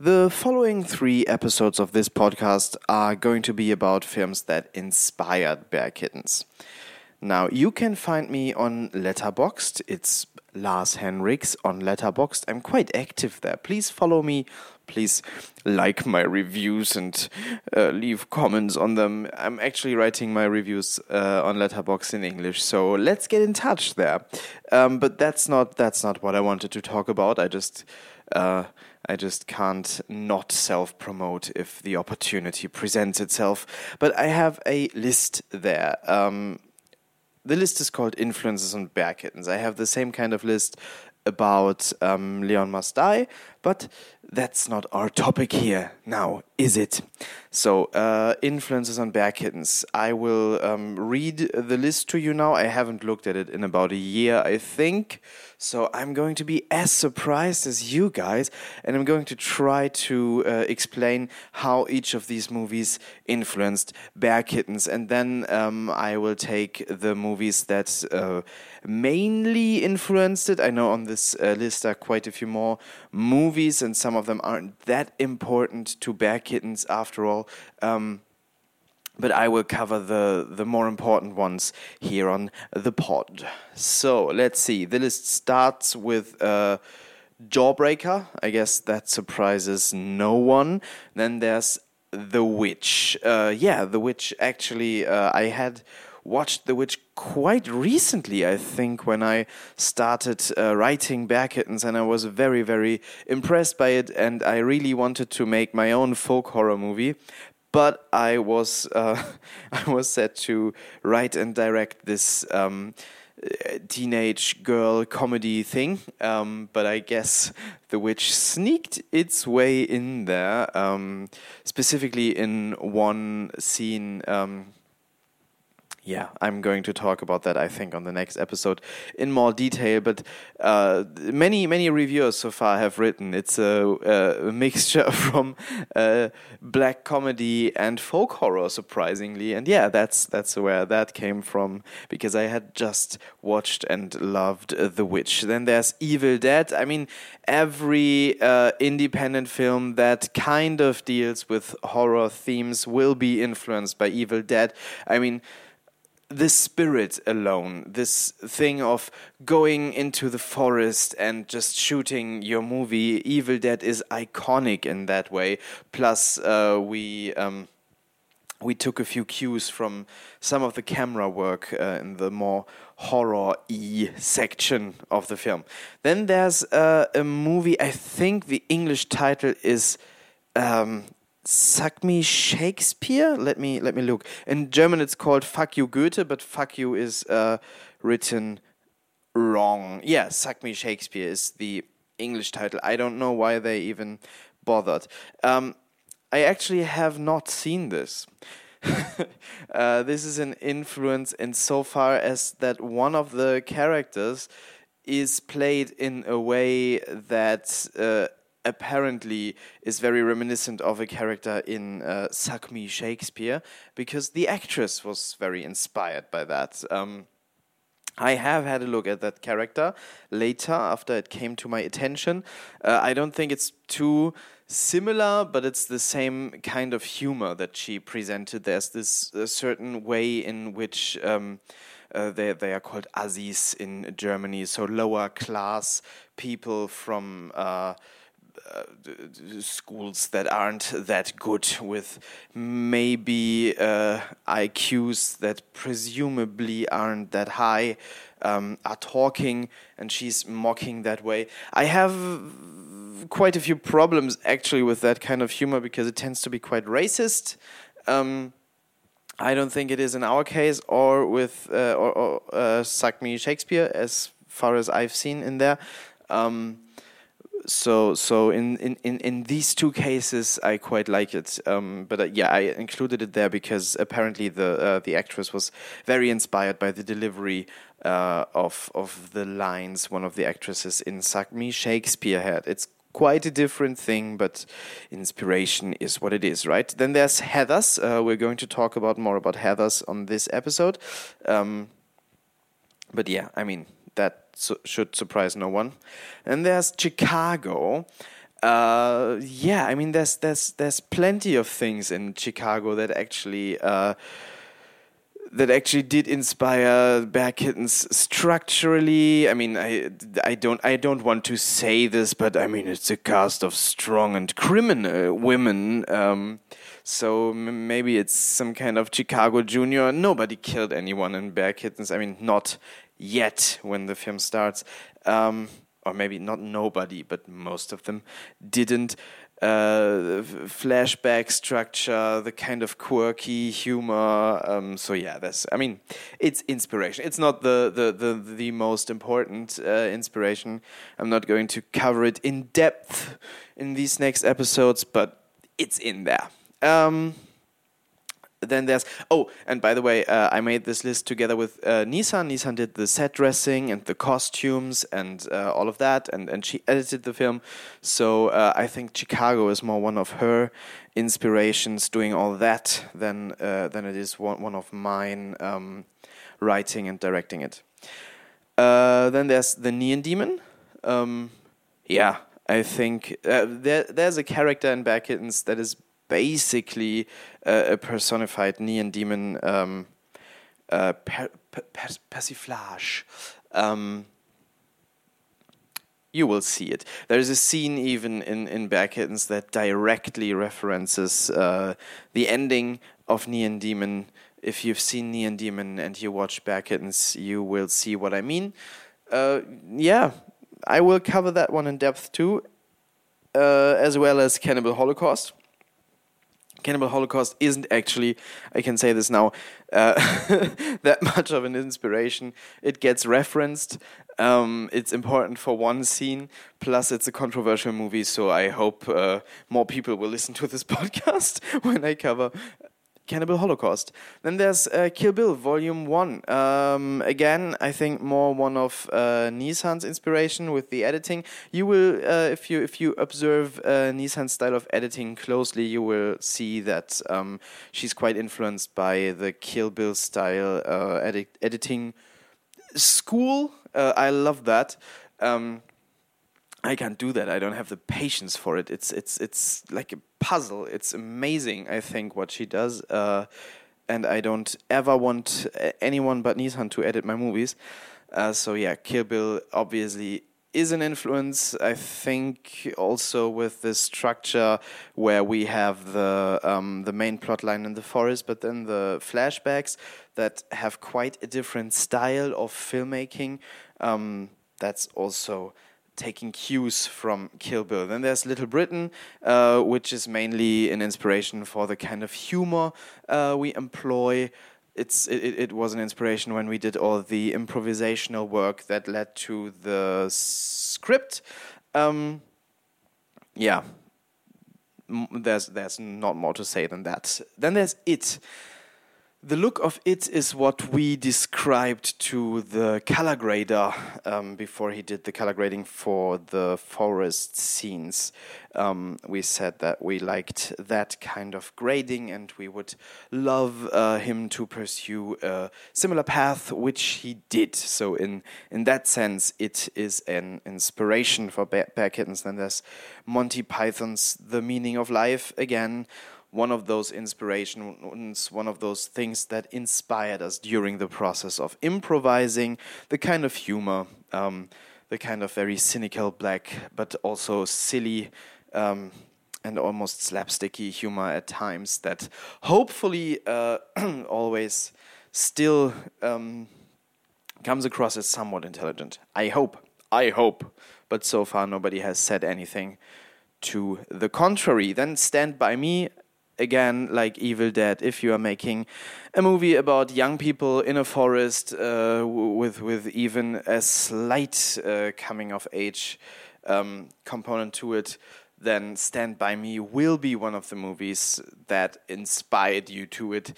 The following three episodes of this podcast are going to be about films that inspired Bear Kittens. Now, you can find me on Letterboxd. It's Lars Henriks on Letterboxd. I'm quite active there. Please follow me. Please like my reviews and uh, leave comments on them. I'm actually writing my reviews uh, on Letterboxd in English, so let's get in touch there. Um, but that's not that's not what I wanted to talk about. I just. Uh, I just can't not self promote if the opportunity presents itself. But I have a list there. Um, the list is called Influences on Bear Kittens. I have the same kind of list about um, Leon Must Die, but that's not our topic here now, is it? So, uh, influences on bear kittens. I will um, read the list to you now. I haven't looked at it in about a year, I think. So, I'm going to be as surprised as you guys, and I'm going to try to uh, explain how each of these movies influenced bear kittens. And then um, I will take the movies that uh, mainly influenced it. I know on this uh, list are quite a few more movies, and some of them aren't that important to bear kittens after all. Um, but I will cover the the more important ones here on the pod. So let's see. The list starts with uh, Jawbreaker. I guess that surprises no one. Then there's The Witch. Uh, yeah, The Witch. Actually, uh, I had watched The Witch quite recently, I think, when I started uh, writing Bear Kittens, and I was very, very impressed by it, and I really wanted to make my own folk horror movie. But I was uh, I was set to write and direct this um, teenage girl comedy thing. Um, but I guess The Witch sneaked its way in there, um, specifically in one scene. Um, yeah, I'm going to talk about that. I think on the next episode in more detail. But uh, many many reviewers so far have written it's a, a mixture from uh, black comedy and folk horror, surprisingly. And yeah, that's that's where that came from because I had just watched and loved The Witch. Then there's Evil Dead. I mean, every uh, independent film that kind of deals with horror themes will be influenced by Evil Dead. I mean the spirit alone, this thing of going into the forest and just shooting your movie, Evil Dead is iconic in that way. Plus, uh, we. Um, we took a few cues from some of the camera work uh, in the more horror y section of the film. Then there's uh, a movie, I think the English title is um, Suck me Shakespeare. Let me let me look. In German, it's called Fack ju Göhte, but Fuck you is uh, written wrong. Yeah, "Suck me Shakespeare is the English title. I don't know why they even bothered. Um, I actually have not seen this. uh, this is an influence insofar as that one of the characters is played in a way that uh, apparently is very reminiscent of a character in uh, Suck Me Shakespeare because the actress was very inspired by that. Um, I have had a look at that character later after it came to my attention. Uh, I don't think it's too similar, but it's the same kind of humor that she presented. There's this certain way in which. Um, uh, they they are called Assis in Germany, so lower class people from uh, schools that aren't that good with maybe uh, IQs that presumably aren't that high um, are talking and she's mocking that way. I have quite a few problems actually with that kind of humor because it tends to be quite racist. Um, I don't think it is in our case or with uh, or, or uh, Suck Me Shakespeare as far as I've seen in there. Um, so so in, in, in, in these two cases I quite like it. Um, but uh, yeah I included it there because apparently the uh, the actress was very inspired by the delivery uh, of of the lines one of the actresses in Suck Me Shakespeare had. It's quite a different thing but inspiration is what it is right? Then there's Heathers. Uh, we're going to talk about more about Heathers on this episode. Um, but yeah I mean that su should surprise no one. And there's Chicago. uh, yeah, I mean, there's there's there's plenty of things in Chicago that actually uh, that actually did inspire Bear Kittens structurally. I mean, I I don't I don't want to say this, but I mean, it's a cast of strong and criminal women. Um, so m- maybe it's some kind of Chicago Junior. Nobody killed anyone in Bear Kittens. I mean, not yet when the film starts. Um, or maybe not nobody, but most of them didn't. Uh, flashback structure, the kind of quirky humor. Um, so yeah, that's. I mean, it's inspiration. It's not the the the, the most important uh, inspiration. I'm not going to cover it in depth in these next episodes, but it's in there. Um, then there's oh and by the way uh, i made this list together with uh, nissan. Nissan did the set dressing and the costumes and uh, all of that and, and she edited the film. So uh, i think chicago is more one of her inspirations doing all that than uh, than it is one, one of mine um, writing and directing it. Uh, then there's the neon demon. Um, yeah i think there, there's a character in Bear Kittens that is basically uh, a personified neon demon um, uh, per, per, persiflage. Um, you will see it. There's a scene even in, in Bear that directly references uh, the ending of Neon Demon. If you've seen Neon Demon and you watch Bear Kittens, you will see what I mean. Uh, yeah, I will cover that one in depth too, uh, as well as Cannibal Holocaust. Cannibal Holocaust isn't actually, I can say this now, uh, that much of an inspiration. It gets referenced. Um, it's important for one scene. Plus, it's a controversial movie, so I hope uh, more people will listen to this podcast when I cover Cannibal Holocaust. Then there's uh, Kill Bill Volume 1. Um, again, I think more one of uh, Nissan's inspiration with the editing. You will, uh, if you if you observe uh, Nissan's style of editing closely, you will see that um, she's quite influenced by the Kill Bill style uh, edit editing school. Uh, I love that. Um, I can't do that. I don't have the patience for it. It's it's it's like a puzzle. It's amazing. I think what she does, uh, and I don't ever want anyone but Nissan to edit my movies. Uh, so yeah, Kill Bill obviously is an influence. I think also with the structure where we have the um, the main plot line in the forest, but then the flashbacks that have quite a different style of filmmaking. Um, that's also taking cues from Kill Bill. Then there's Little Britain, uh, which is mainly an inspiration for the kind of humor uh, we employ. It's it, it was an inspiration when we did all the improvisational work that led to the script. Um, yeah, there's there's not more to say than that. Then there's it. The look of it is what we described to the color grader um, before he did the color grading for the forest scenes. Um, we said that we liked that kind of grading and we would love uh, him to pursue a similar path, which he did. So, in, in that sense, it is an inspiration for Bear, Bear Kittens. Then there's Monty Python's The Meaning of Life again one of those inspirations, one of those things that inspired us during the process of improvising, the kind of humor, um, the kind of very cynical, black, but also silly. Um, and almost slapsticky humor at times that hopefully uh, always still um, comes across as somewhat intelligent. I hope. I hope. But so far, nobody has said anything to the contrary. Then Stand By Me again like Evil Dead, if you are making a movie about young people in a forest uh, with with even a slight uh, coming of age um, component to it, then Stand By Me will be one of the movies that inspired you to it.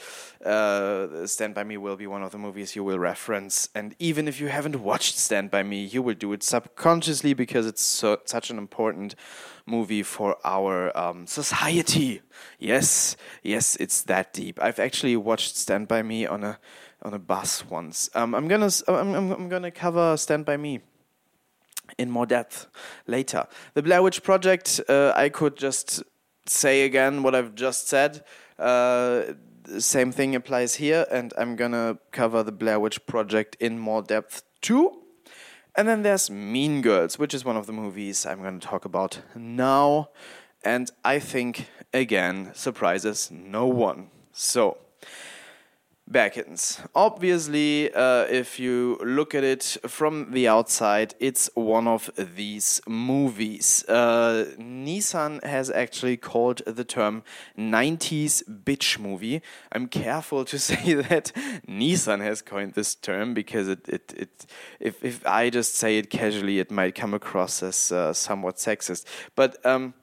Uh, Stand By Me will be one of the movies you will reference. And even if you haven't watched Stand By Me, you will do it subconsciously because it's so, such an important movie for our um, society. Yes, yes, it's that deep. I've actually watched Stand By Me on a on a bus once. Um, I'm gonna I'm, I'm, I'm gonna cover Stand By Me in more depth later. The Blair Witch Project, uh, I could just say again what I've just said. Uh, same thing applies here, and I'm gonna cover the Blair Witch Project in more depth too. And then there's Mean Girls, which is one of the movies I'm gonna talk about now. And I think, again, surprises no one. So, Kittens. Obviously, uh, if you look at it from the outside, it's one of these movies. Uh, Nissan has actually called the term 90s bitch movie. I'm careful to say that Nissan has coined this term because it, it, it if, if I just say it casually, it might come across as uh, somewhat sexist. But um,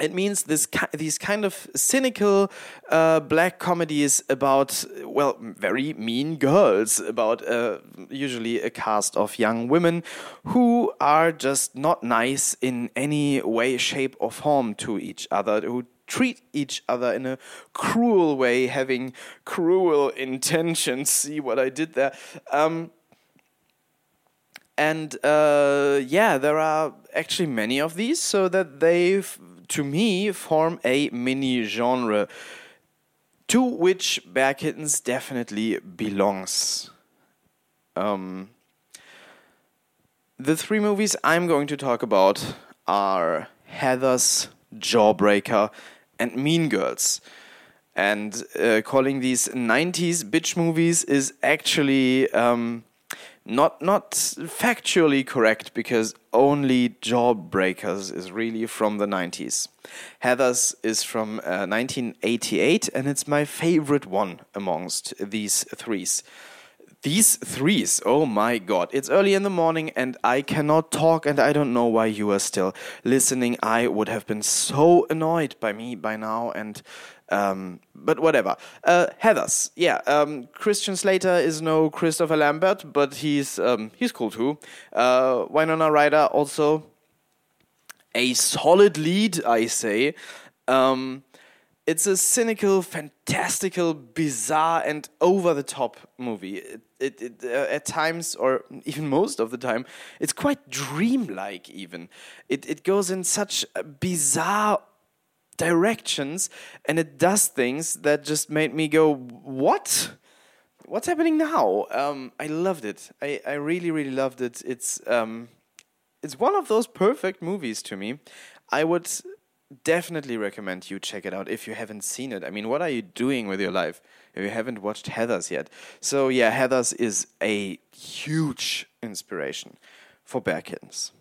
it means this these kind of cynical uh, black comedies about well very mean girls about uh, usually a cast of young women who are just not nice in any way shape or form to each other who treat each other in a cruel way having cruel intentions. See what i did there? Um, and uh, yeah, there are actually many of these, so that they to me, form a mini genre to which Bear Kittens definitely belongs. Um, the three movies I'm going to talk about are Heathers, Jawbreaker, and Mean Girls. And uh, calling these 90s bitch movies is actually um, not not factually correct because only Jawbreakers is really from the 90s. Heathers is from uh, 1988 and it's my favorite one amongst these threes. These threes, oh my god. It's early in the morning and I cannot talk and I don't know why you are still listening. I would have been so annoyed by me by now and um, but whatever. Uh, Heathers, yeah. Um, Christian Slater is no Christopher Lambert, but he's um, he's cool too. Uh, Winona Ryder also a solid lead, I say. Um, it's a cynical, fantastical, bizarre, and over the top movie. It, it, it uh, at times, or even most of the time, it's quite dreamlike. Even it it goes in such bizarre directions and it does things that just made me go, What? What's happening now? Um, I loved it. I, I really, really loved it. It's um, it's one of those perfect movies to me. I would definitely recommend you check it out if you haven't seen it. I mean, what are you doing with your life if you haven't watched Heathers yet? So yeah, Heathers is a huge inspiration for bear kittens.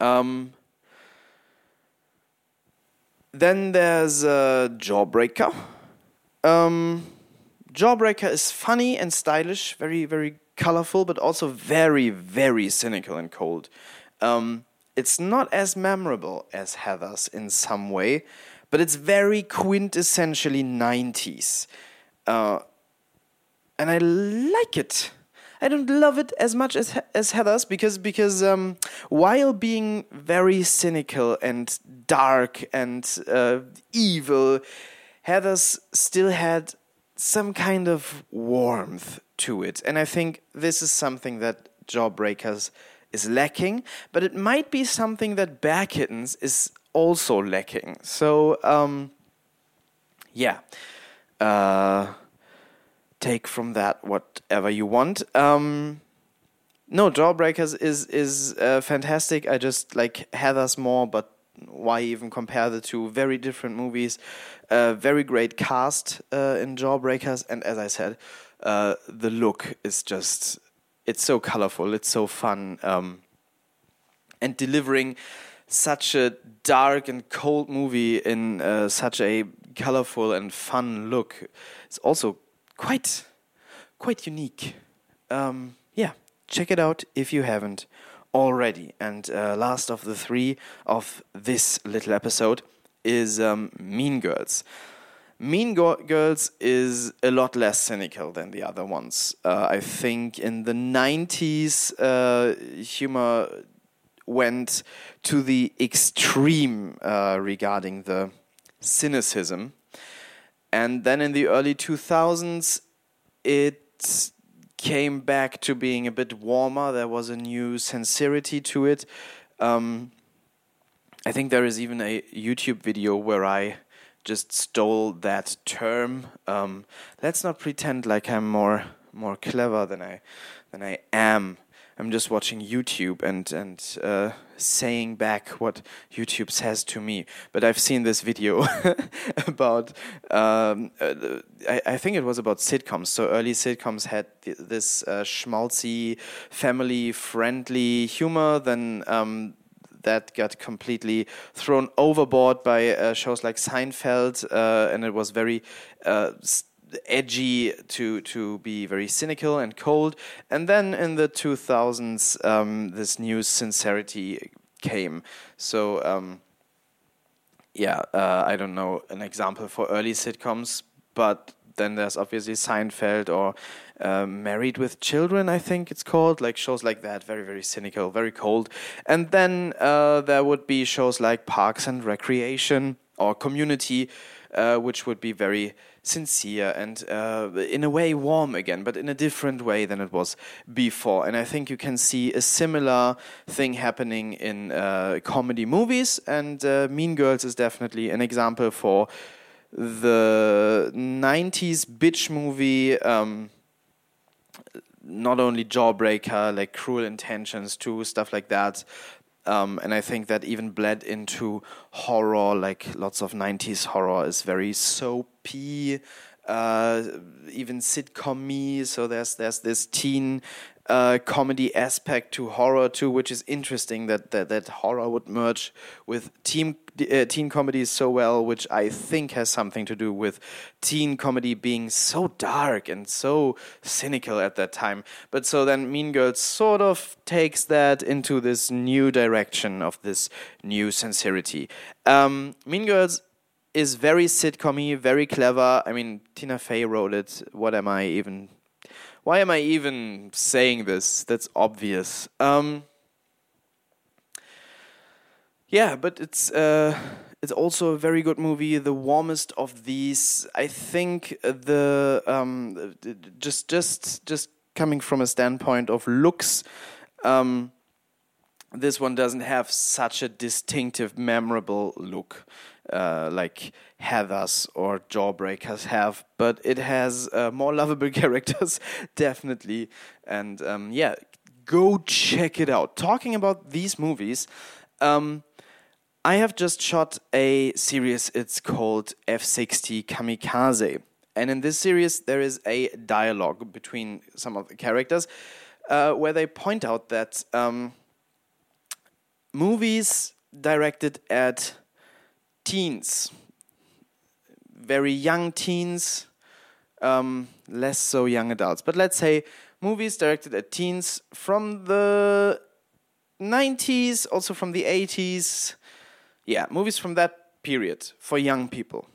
Um, then there's uh, Jawbreaker. Um, Jawbreaker is funny and stylish, very, very colorful, but also very, very cynical and cold. Um, it's not as memorable as Heathers in some way, but it's very quintessentially 90s. Uh, and I like it. I don't love it as much as as Heathers because because um, while being very cynical and dark and uh, evil, Heathers still had some kind of warmth to it, and I think this is something that Jawbreakers is lacking, but it might be something that Bear Kittens is also lacking. So um, yeah. Uh, take from that whatever you want. Um, no, Jawbreakers is is uh, fantastic. I just like Heathers more, but why even compare the two? Very different movies. Uh, very great cast uh, in Jawbreakers, and as I said, uh, the look is just it's so colorful. It's so fun, um, and delivering such a dark and cold movie in uh, such a colorful and fun look. It's also quite quite unique. Um, yeah, check it out if you haven't already. And uh, last of the three of this little episode is um, Mean Girls. Mean Go Girls is a lot less cynical than the other ones. Uh, I think in the 90s, uh, humor went to the extreme uh, regarding the cynicism and then in the early 2000s, it came back to being a bit warmer. There was a new sincerity to it. Um, I think there is even a YouTube video where I just stole that term. Um, let's not pretend like I'm more more clever than I than I am. I'm just watching YouTube and and uh, saying back what YouTube says to me. But I've seen this video about um, uh, I, I, think it was about sitcoms. So early sitcoms had th this uh, schmaltzy, family-friendly humor. Then um, that got completely thrown overboard by uh, shows like Seinfeld, uh, and it was very uh, edgy to to be very cynical and cold. And then in the 2000s, um, this new sincerity came. So. Um, yeah, uh, I don't know an example for early sitcoms, but then there's obviously Seinfeld or uh, Married with Children, I think it's called, like shows like that, very, very cynical, very cold. And then uh, there would be shows like Parks and Recreation or Community, uh, which would be very sincere and uh, in a way warm again, but in a different way than it was before. And I think you can see a similar thing happening in uh, comedy movies, and uh, Mean Girls is definitely an example for the 90s bitch movie. Um, not only Jawbreaker, like Cruel Intentions too, stuff like that. Um, and I think that even bled into horror, like lots of 90s horror is very soapy, uh, even sitcom me. So there's there's this teen uh, comedy aspect to horror too, which is interesting that that, that horror would merge with teen uh, teen comedy so well, which I think has something to do with teen comedy being so dark and so cynical at that time. But so then Mean Girls sort of takes that into this new direction of this new sincerity. Um, mean Girls is very sitcomy, very clever. I mean, Tina Fey wrote it. What am I even why am I even saying this? That's obvious. Um, yeah, but it's uh, it's also a very good movie. The warmest of these, I think. The um, just just just coming from a standpoint of looks. Um, this one doesn't have such a distinctive, memorable look uh, like Heathers or Jawbreakers have, but it has uh, more lovable characters, definitely. And um, yeah, go check it out. Talking about these movies, um, I have just shot a series. It's called F60 Kamikaze. And in this series, there is a dialogue between some of the characters uh, where they point out that um, movies directed at teens, very young teens, um, less so young adults. But let's say movies directed at teens from the 90s, also from the 80s. Yeah, movies from that period for young people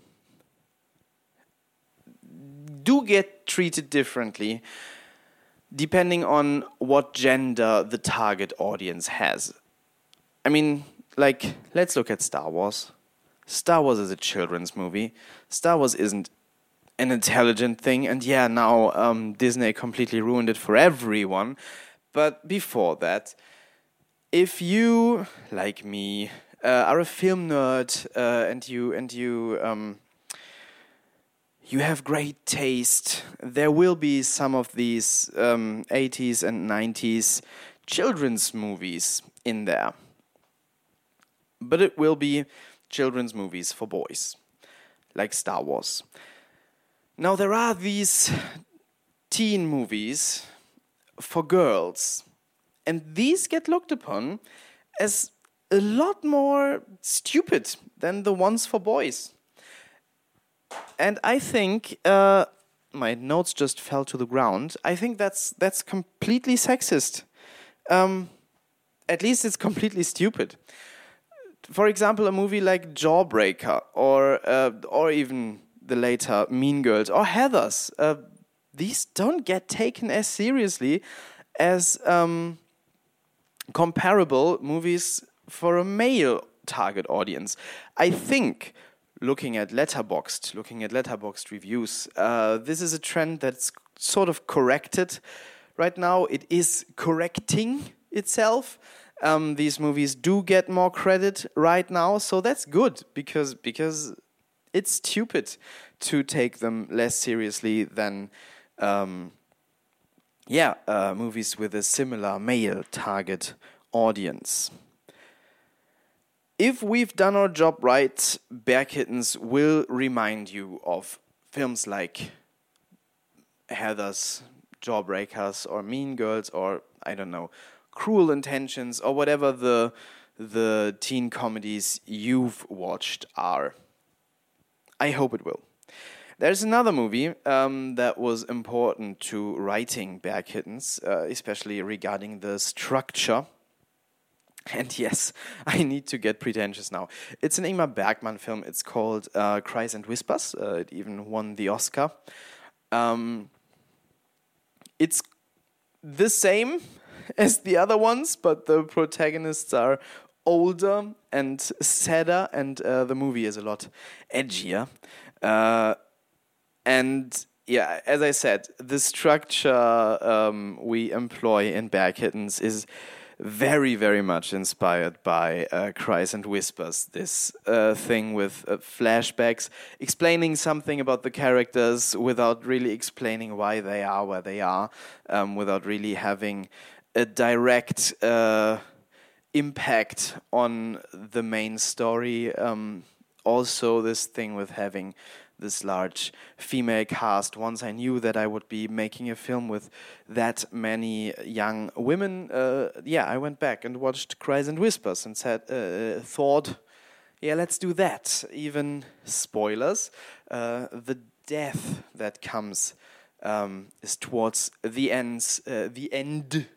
do get treated differently depending on what gender the target audience has. I mean, like, let's look at Star Wars. Star Wars is a children's movie. Star Wars isn't an intelligent thing, and yeah, now um, Disney completely ruined it for everyone. But before that, if you, like me, uh, are a film nerd uh, and you and you um, you have great taste, there will be some of these um, 80s and 90s children's movies in there. But it will be children's movies for boys, like Star Wars. Now, there are these teen movies for girls, and these get looked upon as a lot more stupid than the ones for boys. And I think uh, my notes just fell to the ground. I think that's that's completely sexist. Um, at least it's completely stupid for example, a movie like Jawbreaker or uh, or even the later Mean Girls or Heathers, uh, these don't get taken as seriously as um, comparable movies for a male target audience. I think looking at Letterboxd, looking at Letterboxd reviews, uh, this is a trend that's sort of corrected right now. It is correcting itself. Um, these movies do get more credit right now, so that's good because because it's stupid to take them less seriously than um, yeah uh, movies with a similar male target audience. If we've done our job right, Bear Kittens will remind you of films like Heathers, Jawbreakers, or Mean Girls, or I don't know, Cruel Intentions, or whatever the the teen comedies you've watched are. I hope it will. There's another movie um, that was important to writing Bear Kittens, uh, especially regarding the structure. And yes, I need to get pretentious now. It's an Ingmar Bergman film. It's called uh, Cries and Whispers. Uh, it even won the Oscar. Um, it's the same as the other ones, but the protagonists are older and sadder, and uh, the movie is a lot edgier. Uh, and yeah, as I said, the structure um, we employ in Bear Kittens is very, very much inspired by uh, Cries and Whispers. This uh, thing with uh, flashbacks, explaining something about the characters without really explaining why they are where they are, um, without really having a direct uh, impact on the main story. Um, also, this thing with having this large female cast. Once I knew that I would be making a film with that many young women, uh, yeah, I went back and watched Cries and Whispers and said, uh, thought, yeah, let's do that. Even spoilers, uh, the death that comes um, is towards the ends, uh, the end,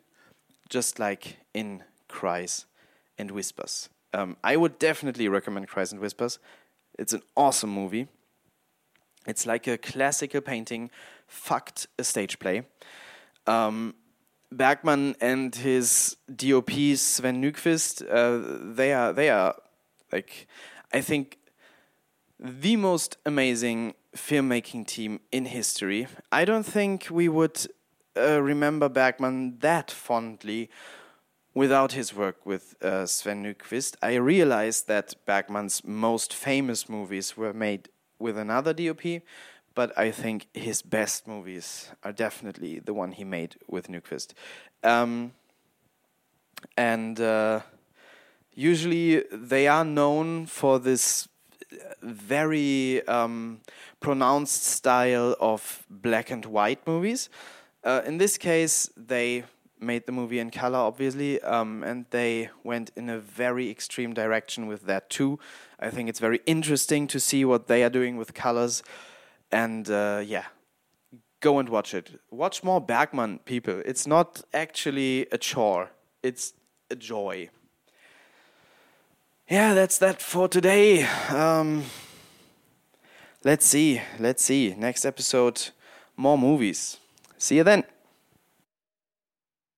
just like in Cries and Whispers. Um, I would definitely recommend Cries and Whispers. It's an awesome movie. It's like a classical painting, fucked a stage play. Um, Bergman and his DOP Sven Nykvist, uh, they are they are like I think the most amazing filmmaking team in history. I don't think we would uh, remember Bergman that fondly without his work with uh, Sven Nykvist. I realized that Bergman's most famous movies were made with another DOP, but I think his best movies are definitely the one he made with Nykvist. Um, and uh, usually they are known for this very um, pronounced style of black and white movies. Uh, in this case, they made the movie in color, obviously, um, and they went in a very extreme direction with that too. I think it's very interesting to see what they are doing with colors, and uh, yeah, go and watch it. Watch more Bergman, people. It's not actually a chore; it's a joy. Yeah, that's that for today. Um, let's see, let's see. Next episode, more movies. See you then.